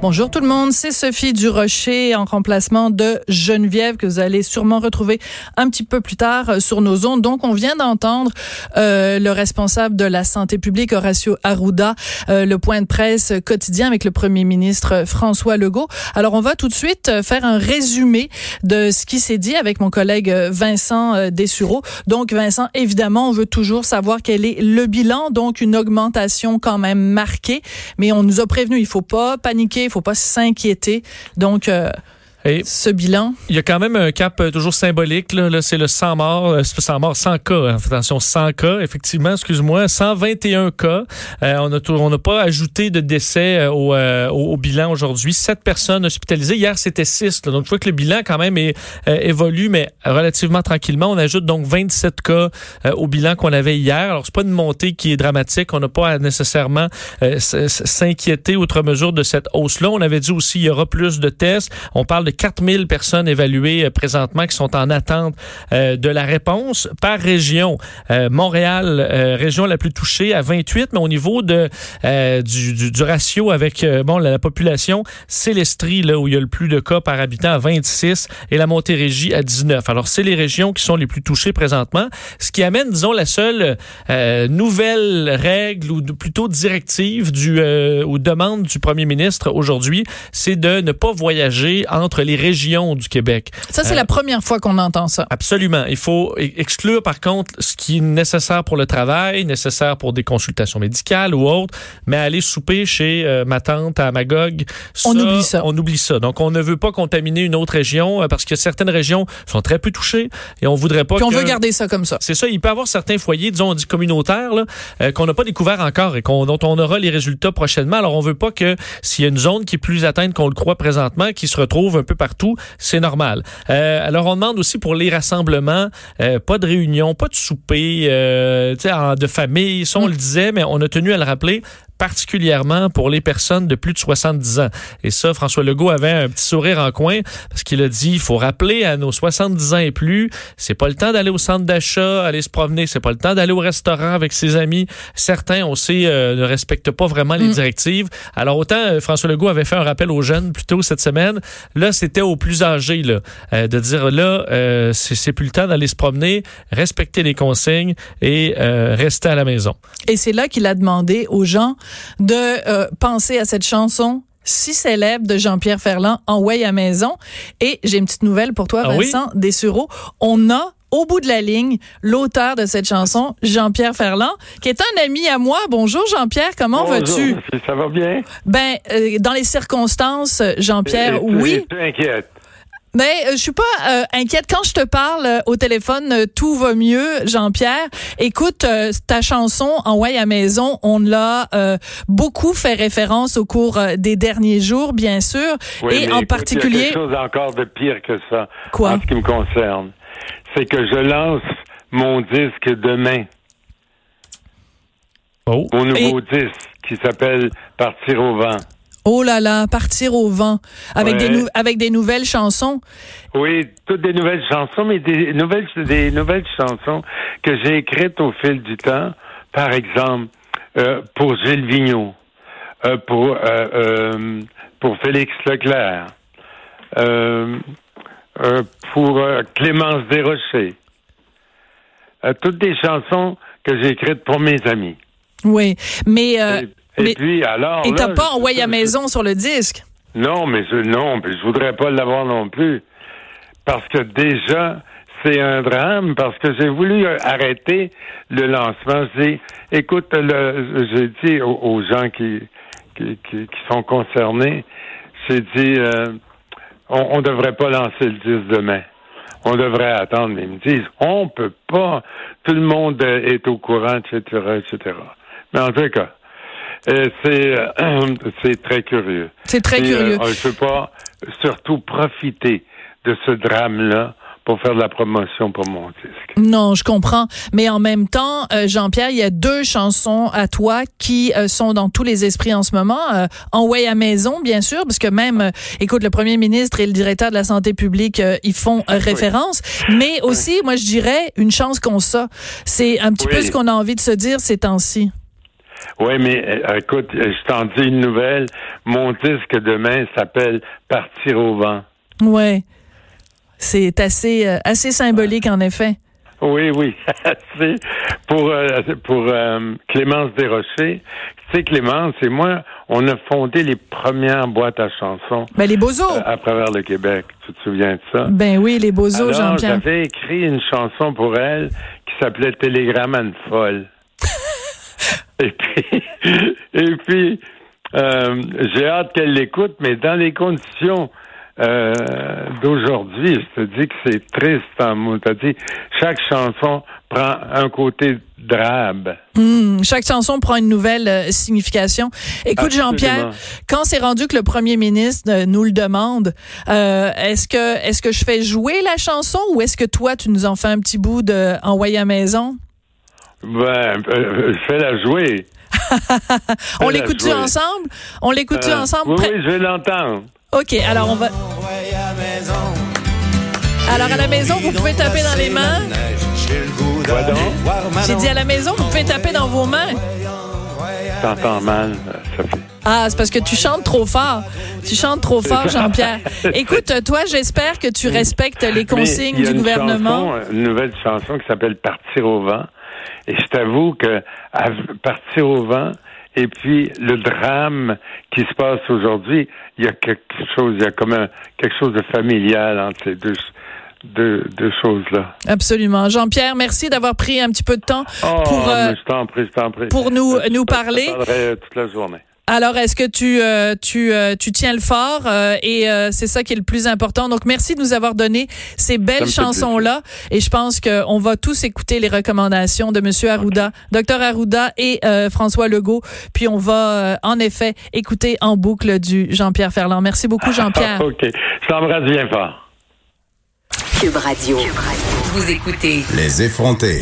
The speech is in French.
Bonjour tout le monde, c'est Sophie Durocher en remplacement de Geneviève que vous allez sûrement retrouver un petit peu plus tard euh, sur nos ondes. Donc on vient d'entendre euh, le responsable de la santé publique Horacio Arruda, euh, le point de presse quotidien avec le premier ministre François Legault. Alors on va tout de suite euh, faire un résumé de ce qui s'est dit avec mon collègue Vincent Dessureau. Donc Vincent, évidemment, on veut toujours savoir quel est le bilan, donc une augmentation quand même marquée, mais on nous a prévenu, il faut pas paniquer il faut pas s'inquiéter. Donc, euh, ce bilan. Il y a quand même un cap euh, toujours symbolique. Là, c'est le 100 morts, euh, 100 morts, 100 cas. Hein. Attention, 100 cas, effectivement, excuse-moi. 121 cas. Euh, on n'a on n'a pas ajouté de décès euh, au, au, bilan aujourd'hui. Sept personnes hospitalisées. Hier, c'était 6. Donc, je vois que le bilan, quand même, est, évolue, mais relativement tranquillement. On ajoute donc 27 cas au bilan qu'on avait hier. Alors, c'est pas une montée qui est dramatique. On n'a pas à nécessairement s'inquiéter outre mesure de cette hausse-là. On avait dit aussi, il y aura plus de tests. On parle de 4000 personnes évaluées euh, présentement qui sont en attente euh, de la réponse par région. Euh, Montréal, région la plus touchée à 28, mais au niveau de du, du, ratio avec bon la, population, c'est l'Estrie là où il y a le plus de cas par habitant à 26 et la Montérégie à 19. Alors c'est les régions qui sont les plus touchées présentement, ce qui amène disons la seule nouvelle règle ou plutôt directive du ou demande du premier ministre aujourd'hui, c'est de ne pas voyager entre les régions du Québec. Ça, c'est la euh, première fois qu'on entend ça. Absolument. Il faut exclure, par contre, ce qui est nécessaire pour le travail, nécessaire pour des consultations médicales ou autres, mais aller souper chez euh, ma tante à Magog, on oublie ça. On oublie ça. Donc, on ne veut pas contaminer une autre région euh, parce que certaines régions sont très peu touchées et on voudrait pas Puis on veut garder ça comme ça. C'est ça. Il peut y avoir certains foyers, disons, on dit communautaires, là, qu'on n'a pas découvert encore et qu'on, dont on aura les résultats prochainement. Alors, on veut pas que s'il y a une zone qui est plus atteinte qu'on le croit présentement, qui se retrouve un peu partout, c'est normal. Euh, alors, on demande aussi pour les rassemblements, euh, pas de réunion, pas de souper, euh, de famille. Ça, on le disait, mais on a tenu à le rappeler particulièrement pour les personnes de plus de 70 ans. Et ça, François Legault avait un petit sourire en coin parce qu'il a dit, il faut rappeler à nos 70 ans et plus, c'est pas le temps d'aller au centre d'achat, aller se promener, c'est pas le temps d'aller au restaurant avec ses amis. Certains, on sait, euh, ne respectent pas vraiment les mm. directives. Alors autant euh, François Legault avait fait un rappel aux jeunes plus tôt cette semaine, là c'était aux plus âgés là, euh, de dire là, c'est plus le temps d'aller se promener, respecter les consignes et rester à la maison. Et c'est là qu'il a demandé aux gens de euh, penser à cette chanson si célèbre de Jean-Pierre Ferland, En Way à maison. Et j'ai une petite nouvelle pour toi, ah Vincent Dessureau. On a au bout de la ligne, l'auteur de cette chanson, Jean-Pierre Ferland, qui est un ami à moi. Bonjour Jean-Pierre, comment vas-tu? Ça va bien? Ben, euh, dans les circonstances, Jean-Pierre, oui. Euh, je suis pas euh, inquiète quand je te parle euh, au téléphone. tout va mieux, Jean-Pierre. Écoute, ta chanson En Way à maison, on l'a beaucoup fait référence au cours des derniers jours, bien sûr, et en particulier. Il y a quelque chose encore de pire que ça. Quoi? En ce qui me concerne, c'est que je lance mon disque demain. Oh. Mon nouveau disque qui s'appelle Partir au vent. Oh là là, partir au vent avec des avec des nouvelles chansons. Oui, toutes des nouvelles chansons, mais des nouvelles des nouvelles chansons que j'ai écrites au fil du temps. Par exemple, euh, pour Gilles Vigneault, euh, pour euh, pour Félix Leclerc, pour Clémence Desrochers. toutes des chansons que j'ai écrites pour mes amis. Oui, mais et puis alors. Et t'as pas envoyé à maison sur le disque? Non, mais je, non, mais je voudrais pas l'avoir non plus. Parce que déjà, c'est un drame parce que j'ai voulu arrêter le lancement. J'ai, écoute, j'ai dit aux, gens qui, qui, qui, sont concernés, j'ai dit, euh, on, ne devrait pas lancer le disque demain. On devrait attendre. Mais ils me disent, on peut pas. Tout le monde est au courant, etc., etc. Mais en tout cas, euh, c'est euh, c'est très curieux. C'est très curieux. Euh, je ne peux pas surtout profiter de ce drame-là pour faire de la promotion pour mon disque. Non, je comprends. Mais en même temps, Jean-Pierre, il y a deux chansons à toi qui sont dans tous les esprits en ce moment. en Way à maison, bien sûr, parce que même, écoute, le premier ministre et le directeur de la santé publique, ils font référence. Mais aussi, moi, je dirais, une chance qu'on ça. C'est un petit peu ce qu'on a envie de se dire ces temps-ci. Oui, mais euh, écoute, je t'en dis une nouvelle. Mon disque demain s'appelle Partir au vent. Ouais. C'est assez, euh, assez symbolique, en effet. Oui, oui. c'est pour euh, pour euh, Clémence Desrochers. Tu sais, Clémence et moi, on a fondé les premières boîtes à chansons. Ben, les Bozos. à travers le Québec. Tu te souviens de ça? Ben oui, les Bozos, Jean-Pierre. j'avais écrit une chanson pour elle qui s'appelait Télégramme à une folle. et puis, et puis euh, j'ai hâte qu'elle l'écoute, mais dans les conditions euh, d'aujourd'hui, je te dis que c'est triste en mots. T'as dit, chaque chanson prend un côté drabe. Mmh, chaque chanson prend une nouvelle euh, signification. Écoute, Jean-Pierre, quand c'est rendu que le premier ministre euh, nous le demande, euh, est-ce que est-ce que je fais jouer la chanson ou est-ce que toi, tu nous en fais un petit bout de envoyer à maison? Ben, euh, fais-la jouer. On l'écoute-tu ensemble? On l'écoute-tu Euh, ensemble? Oui, je vais l'entendre. OK, alors on va... Alors à la maison, vous pouvez taper dans les mains. Quoi donc? J'ai dit à la maison, vous pouvez taper dans vos mains. T'entends mal, Sophie. Ah, c'est parce que tu chantes trop fort. Tu chantes trop fort, Jean-Pierre. Écoute, toi, j'espère que tu respectes les Mais consignes il y a du une gouvernement. chanson, une nouvelle chanson qui s'appelle Partir au vent. Et je t'avoue que à Partir au vent et puis le drame qui se passe aujourd'hui, il y a quelque chose, il y a comme un, quelque chose de familial entre ces deux, deux, deux choses-là. Absolument. Jean-Pierre, merci d'avoir pris un petit peu de temps Oh, pour, euh, prie, pour nous, Je nous parler. Je parlerai toute la journée. Alors, est-ce que tu, euh, tu, euh, tu tiens le fort euh, et euh, c'est ça qui est le plus important. Donc, merci de nous avoir donné ces Ça belles me chansons-là et je pense qu'on va tous écouter les recommandations de Monsieur Arruda, Docteur Arruda et euh, François Legault. Puis, on va euh, en effet écouter en boucle du Jean-Pierre Ferland. Merci beaucoup, Jean-Pierre. OK. Je t'embrasse bien fort. Cube Radio. Vous écoutez Les effrontés.